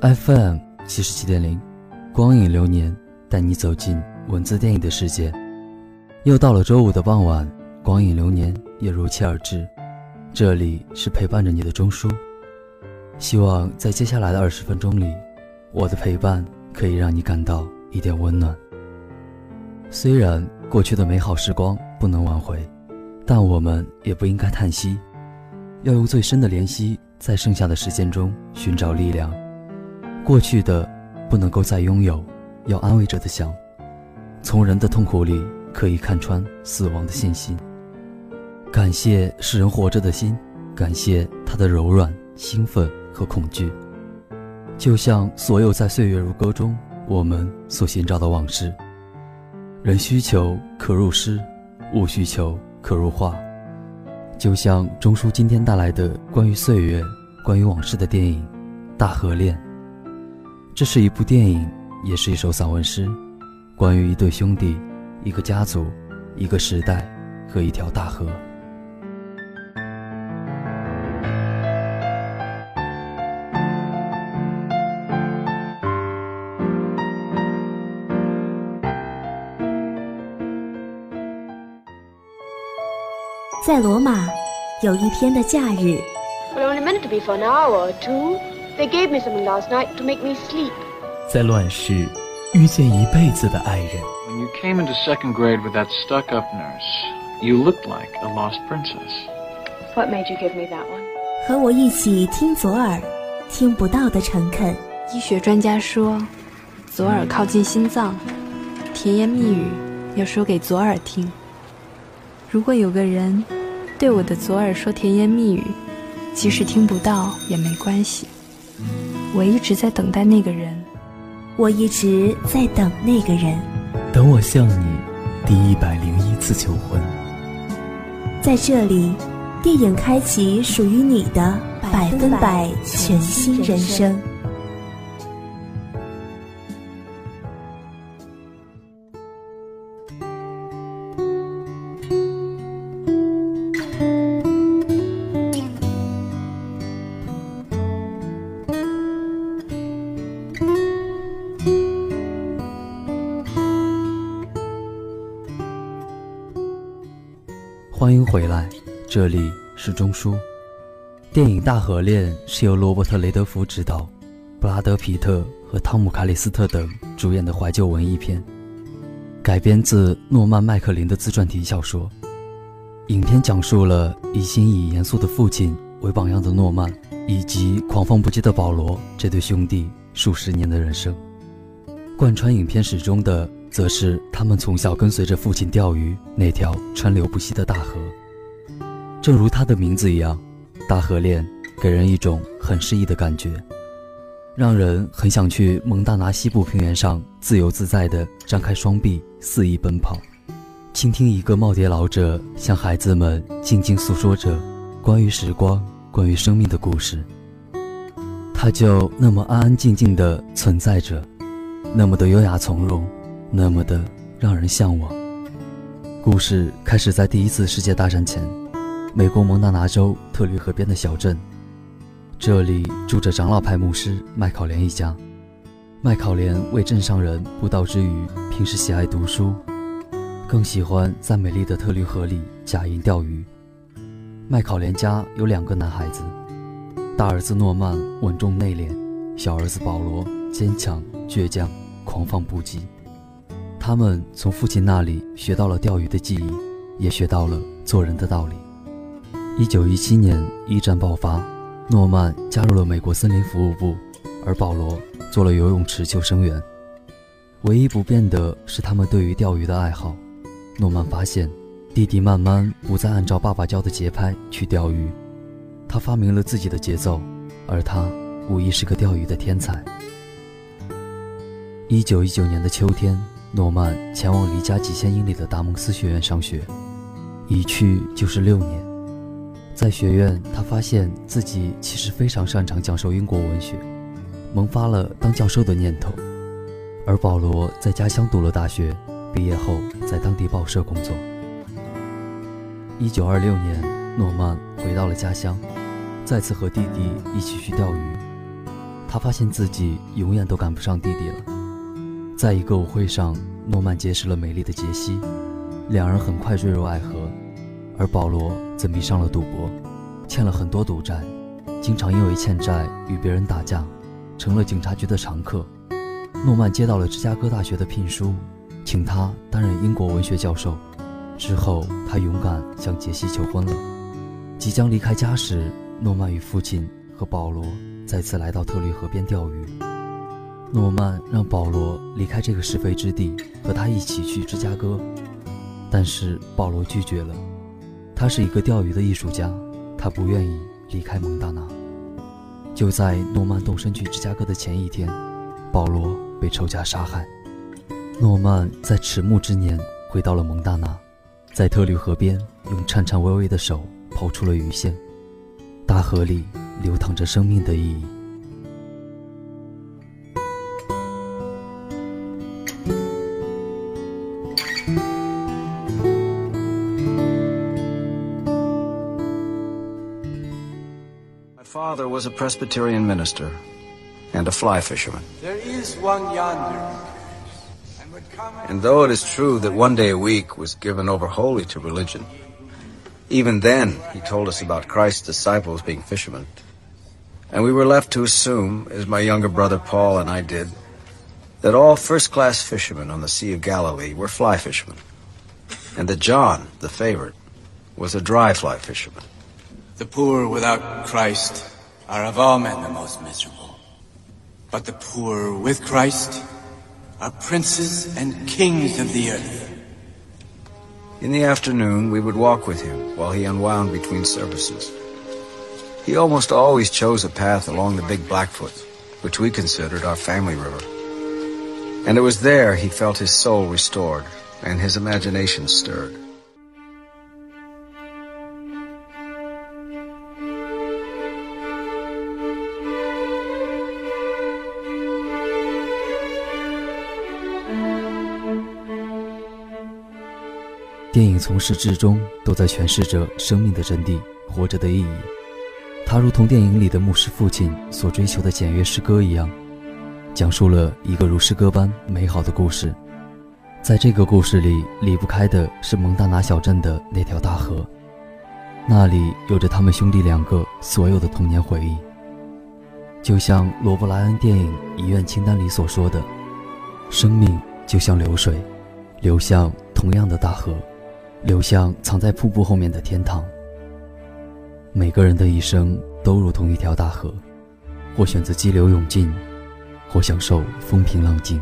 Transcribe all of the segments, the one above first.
FM 七十七点零，光影流年带你走进文字电影的世界。又到了周五的傍晚，光影流年也如期而至。这里是陪伴着你的钟书，希望在接下来的二十分钟里，我的陪伴可以让你感到一点温暖。虽然过去的美好时光不能挽回，但我们也不应该叹息，要用最深的怜惜，在剩下的时间中寻找力量。过去的不能够再拥有，要安慰着的想，从人的痛苦里可以看穿死亡的信息。感谢使人活着的心，感谢它的柔软、兴奋和恐惧，就像所有在岁月如歌中我们所寻找的往事。人需求可入诗，物需求可入画。就像钟书今天带来的关于岁月、关于往事的电影《大河恋》。这是一部电影，也是一首散文诗，关于一对兄弟、一个家族、一个时代和一条大河。在罗马，有一天的假日。在乱世，遇见一辈子的爱人。When you came into second grade with that stuck-up nurse, you looked like a lost princess. What made you give me that one? 和我一起听左耳，听不到的诚恳。医学专家说，左耳靠近心脏，甜言蜜语要说给左耳听。如果有个人。对我的左耳说甜言蜜语，即使听不到也没关系。我一直在等待那个人，我一直在等那个人。等我向你第一百零一次求婚。在这里，电影开启属于你的百分百全新人生。欢迎回来，这里是钟书。电影《大河恋》是由罗伯特·雷德福执导，布拉德·皮特和汤姆·卡里斯特等主演的怀旧文艺片，改编自诺曼·麦克林的自传体小说。影片讲述了一心以严肃的父亲为榜样的诺曼，以及狂放不羁的保罗这对兄弟数十年的人生。贯穿影片始终的。则是他们从小跟随着父亲钓鱼那条川流不息的大河，正如它的名字一样，大河恋给人一种很诗意的感觉，让人很想去蒙大拿西部平原上自由自在地张开双臂肆意奔跑，倾听一个耄耋老者向孩子们静静诉说着关于时光、关于生命的故事。他就那么安安静静地存在着，那么的优雅从容。那么的让人向往。故事开始在第一次世界大战前，美国蒙大拿州特吕河边的小镇，这里住着长老派牧师麦考连一家。麦考莲为镇上人布道之余，平时喜爱读书，更喜欢在美丽的特律河里假银钓鱼。麦考莲家有两个男孩子，大儿子诺曼稳重内敛，小儿子保罗坚强倔强，狂放不羁。他们从父亲那里学到了钓鱼的技艺，也学到了做人的道理。一九一七年，一战爆发，诺曼加入了美国森林服务部，而保罗。做了游泳池救生员，唯一不变的是他们对于钓鱼的爱好。诺曼发现，弟弟慢慢不再按照爸爸教的节拍去钓鱼，他发明了自己的节奏，而他无疑是个钓鱼的天才。一九一九年的秋天，诺曼前往离家几千英里的达蒙斯学院上学，一去就是六年。在学院，他发现自己其实非常擅长讲授英国文学。萌发了当教授的念头，而保罗在家乡读了大学，毕业后在当地报社工作。一九二六年，诺曼回到了家乡，再次和弟弟一起去钓鱼。他发现自己永远都赶不上弟弟了。在一个舞会上，诺曼结识了美丽的杰西，两人很快坠入爱河，而保罗则迷上了赌博，欠了很多赌债，经常因为欠债与别人打架。成了警察局的常客，诺曼接到了芝加哥大学的聘书，请他担任英国文学教授。之后，他勇敢向杰西求婚了。即将离开家时，诺曼与父亲和保罗再次来到特律河边钓鱼。诺曼让保罗离开这个是非之地，和他一起去芝加哥，但是保罗拒绝了。他是一个钓鱼的艺术家，他不愿意离开蒙大拿。就在诺曼动身去芝加哥的前一天，保罗被仇家杀害。诺曼在迟暮之年回到了蒙大拿，在特律河边用颤颤巍巍的手抛出了鱼线，大河里流淌着生命的意义。Father was a Presbyterian minister and a fly fisherman. There is one yonder. And though it is true that one day a week was given over wholly to religion, even then he told us about Christ's disciples being fishermen. And we were left to assume, as my younger brother Paul and I did, that all first class fishermen on the Sea of Galilee were fly fishermen, and that John, the favorite, was a dry fly fisherman. The poor without Christ are of all men the most miserable. But the poor with Christ are princes and kings of the earth. In the afternoon, we would walk with him while he unwound between services. He almost always chose a path along the Big Blackfoot, which we considered our family river. And it was there he felt his soul restored and his imagination stirred. 电影从始至终都在诠释着生命的真谛、活着的意义。它如同电影里的牧师父亲所追求的简约诗歌一样，讲述了一个如诗歌般美好的故事。在这个故事里，离不开的是蒙大拿小镇的那条大河，那里有着他们兄弟两个所有的童年回忆。就像罗伯·莱恩电影《遗愿清单》里所说的：“生命就像流水，流向同样的大河。”流向藏在瀑布后面的天堂。每个人的一生都如同一条大河，或选择激流勇进，或享受风平浪静。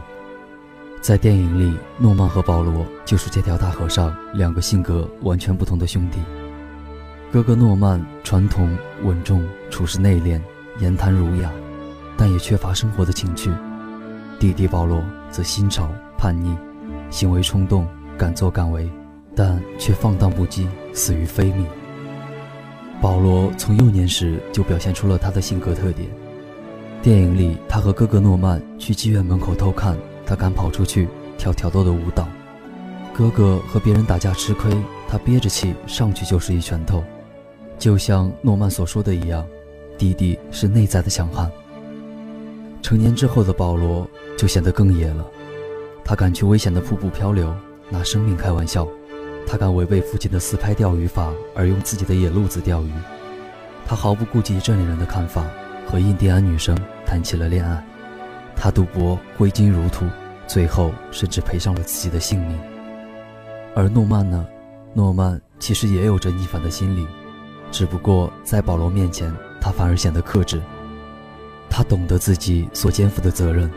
在电影里，诺曼和保罗就是这条大河上两个性格完全不同的兄弟。哥哥诺曼传统稳重，处事内敛，言谈儒雅，但也缺乏生活的情趣；弟弟保罗则新潮叛逆，行为冲动，敢作敢为。但却放荡不羁，死于非命。保罗从幼年时就表现出了他的性格特点。电影里，他和哥哥诺曼去妓院门口偷看，他敢跑出去跳挑逗的舞蹈。哥哥和别人打架吃亏，他憋着气上去就是一拳头。就像诺曼所说的一样，弟弟是内在的强悍。成年之后的保罗就显得更野了，他敢去危险的瀑布漂流，拿生命开玩笑；他敢违背父亲的私拍钓鱼法，而用自己的野路子钓鱼；他毫不顾及镇里人的看法，和印第安女生谈起了恋爱；他赌博挥金如土，最后甚至赔上了自己的性命。而诺曼呢？诺曼其实也有着逆反的心理，只不过在保罗面前，他反而显得克制。他懂得自己所肩负的责任，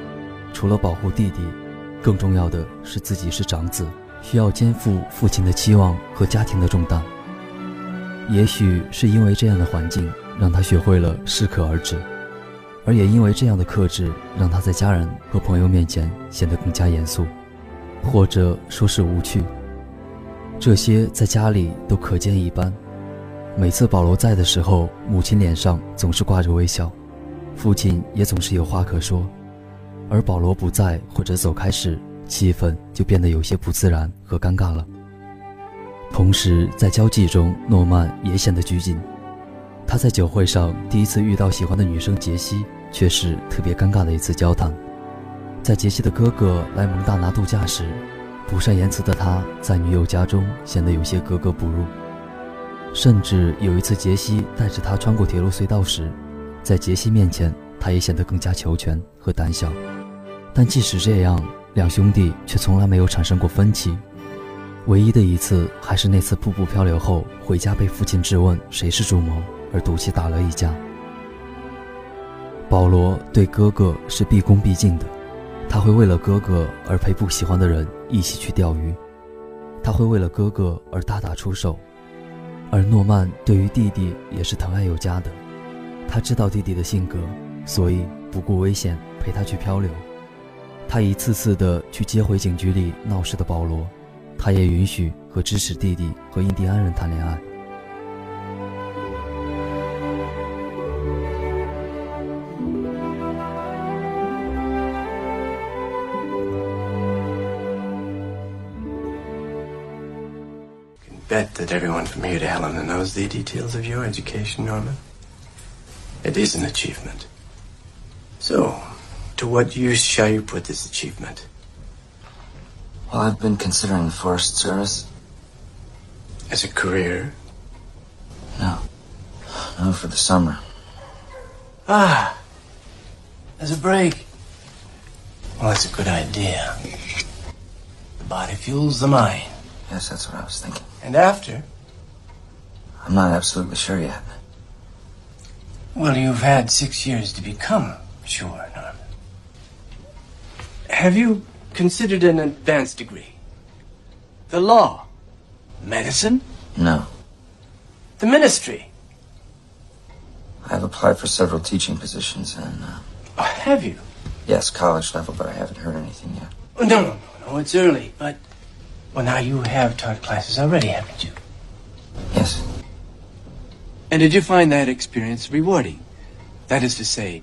除了保护弟弟，更重要的是自己是长子，需要肩负父亲的期望和家庭的重担。也许是因为这样的环境，让他学会了适可而止，而也因为这样的克制，让他在家人和朋友面前显得更加严肃，或者说是无趣。这些在家里都可见一斑。每次保罗在的时候，母亲脸上总是挂着微笑，父亲也总是有话可说；而保罗不在或者走开时，气氛就变得有些不自然和尴尬了。同时，在交际中，诺曼也显得拘谨。他在酒会上第一次遇到喜欢的女生杰西，却是特别尴尬的一次交谈。在杰西的哥哥来蒙大拿度假时。不善言辞的他，在女友家中显得有些格格不入。甚至有一次，杰西带着他穿过铁路隧道时，在杰西面前，他也显得更加求全和胆小。但即使这样，两兄弟却从来没有产生过分歧。唯一的一次，还是那次瀑布漂流后回家被父亲质问谁是主谋，而赌气打了一架。保罗对哥哥是毕恭毕敬的。他会为了哥哥而陪不喜欢的人一起去钓鱼，他会为了哥哥而大打出手，而诺曼对于弟弟也是疼爱有加的。他知道弟弟的性格，所以不顾危险陪他去漂流。他一次次的去接回警局里闹事的保罗，他也允许和支持弟弟和印第安人谈恋爱。bet that everyone from here to Helena knows the details of your education, Norman. It is an achievement. What use shall you put this achievement? Well, I've been considering the Forest Service. As a career? No. No, for the summer. Ah. As a break. Well, that's a good idea. The body fuels the mind. Yes, that's what I was thinking. And after? I'm not absolutely sure yet. Well, you've had six years to become sure. Have you considered an advanced degree? The law? Medicine? No. The ministry? I've applied for several teaching positions and, uh, Oh, have you? yes, college level, but I haven't heard anything yet. Oh, no, no, no, no, it's early, but. Well, now you have taught classes already, haven't you? Yes. And did you find that experience rewarding? That is to say,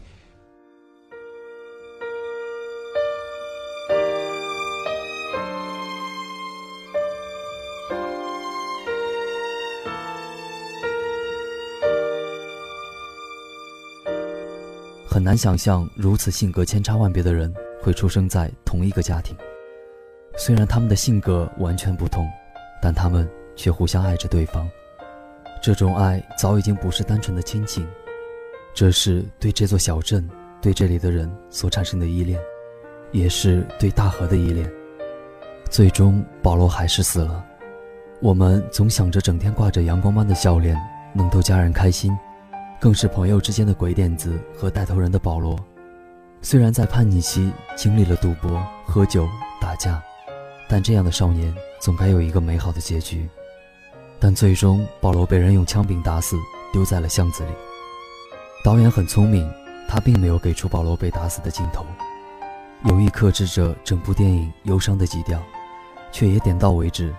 很难想象如此性格千差万别的人会出生在同一个家庭。虽然他们的性格完全不同，但他们却互相爱着对方。这种爱早已经不是单纯的亲情，这是对这座小镇、对这里的人所产生的依恋，也是对大河的依恋。最终，保罗还是死了。我们总想着整天挂着阳光般的笑脸，能逗家人开心，更是朋友之间的鬼点子和带头人的保罗。虽然在叛逆期经历了赌博、喝酒、打架。但这样的少年总该有一个美好的结局，但最终保罗被人用枪柄打死，丢在了巷子里。导演很聪明，他并没有给出保罗被打死的镜头，有意克制着整部电影忧伤的基调，却也点到为止，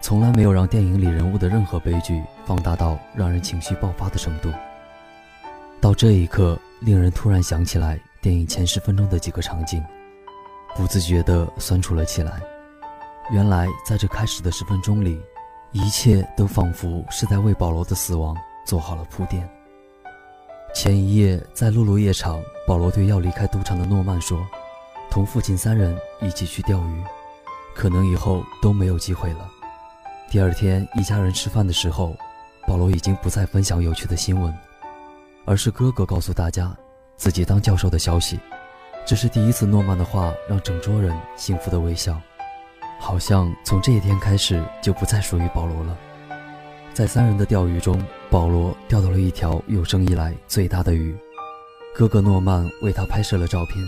从来没有让电影里人物的任何悲剧放大到让人情绪爆发的程度。到这一刻，令人突然想起来电影前十分钟的几个场景，不自觉地酸楚了起来。原来，在这开始的十分钟里，一切都仿佛是在为保罗的死亡做好了铺垫。前一夜在露露夜场，保罗对要离开赌场的诺曼说：“同父亲三人一起去钓鱼，可能以后都没有机会了。”第二天一家人吃饭的时候，保罗已经不再分享有趣的新闻，而是哥哥告诉大家自己当教授的消息。这是第一次，诺曼的话让整桌人幸福的微笑，好像从这一天开始就不再属于保罗了。在三人的钓鱼中，保罗钓到了一条有生以来最大的鱼。哥哥诺曼为他拍摄了照片，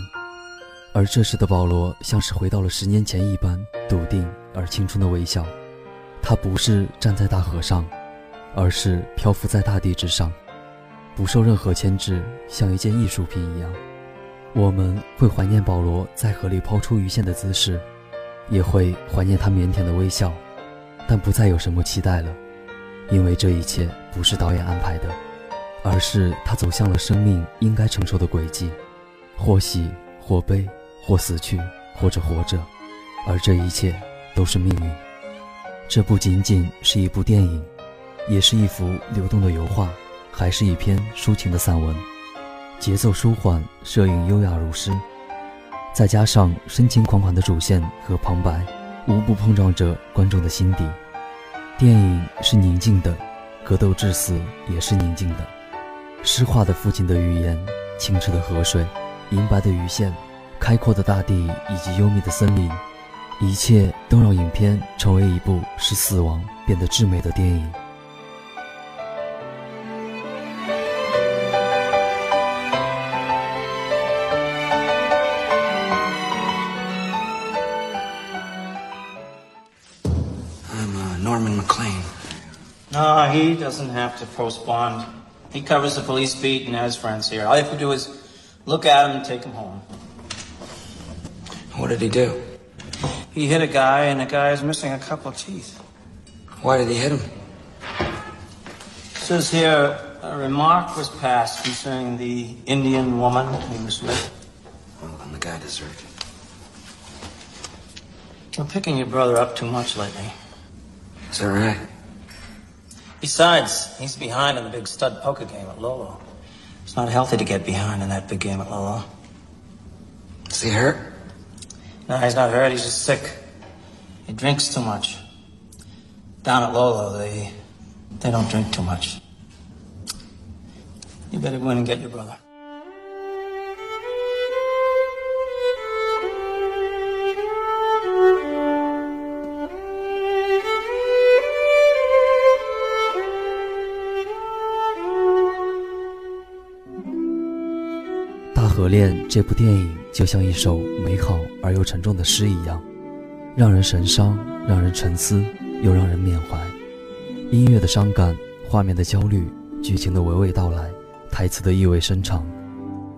而这时的保罗像是回到了十年前一般笃定而青春的微笑。他不是站在大河上，而是漂浮在大地之上，不受任何牵制，像一件艺术品一样。我们会怀念保罗在河里抛出鱼线的姿势，也会怀念他腼腆的微笑，但不再有什么期待了。因为这一切不是导演安排的，而是他走向了生命应该承受的轨迹，或喜或悲，或死去或者活着，而这一切都是命运。这不仅仅是一部电影，也是一幅流动的油画，还是一篇抒情的散文。节奏舒缓，摄影优雅如诗，再加上深情款款的主线和旁白，无不碰撞着观众的心底。电影是宁静的，格斗至死也是宁静的。诗化的父亲的语言，清澈的河水，银白的鱼线，开阔的大地以及幽密的森林，一切都让影片成为一部使死亡变得至美的电影。No, he doesn't have to postpone. He covers the police beat and has friends here. All you have to do is look at him and take him home. What did he do? He hit a guy, and the guy is missing a couple of teeth. Why did he hit him? It says here a remark was passed concerning the Indian woman he was with. Well, then the guy deserved it. You're picking your brother up too much lately. Is that right? Besides, he's behind in the big stud poker game at Lolo. It's not healthy to get behind in that big game at Lolo. Is he hurt? No, he's not hurt. He's just sick. He drinks too much. Down at Lolo, they they don't drink too much. You better go in and get your brother.《河恋》这部电影就像一首美好而又沉重的诗一样，让人神伤，让人沉思，又让人缅怀。音乐的伤感，画面的焦虑，剧情的娓娓道来，台词的意味深长。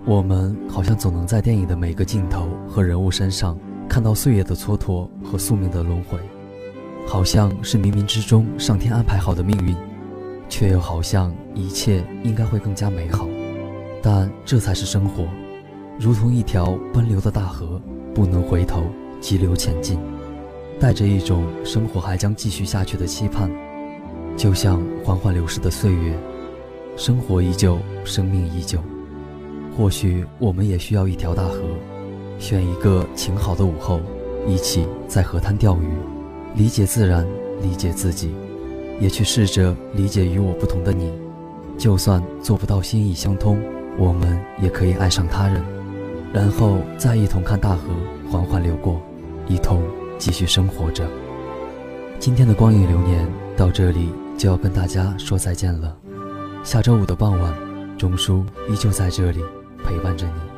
我们好像总能在电影的每个镜头和人物身上看到岁月的蹉跎和宿命的轮回，好像是冥冥之中上天安排好的命运，却又好像一切应该会更加美好。但这才是生活。如同一条奔流的大河，不能回头，急流前进，带着一种生活还将继续下去的期盼，就像缓缓流逝的岁月，生活依旧，生命依旧。或许我们也需要一条大河，选一个晴好的午后，一起在河滩钓鱼，理解自然，理解自己，也去试着理解与我不同的你。就算做不到心意相通，我们也可以爱上他人。然后再一同看大河缓缓流过，一同继续生活着。今天的光影流年到这里就要跟大家说再见了。下周五的傍晚，钟叔依旧在这里陪伴着你。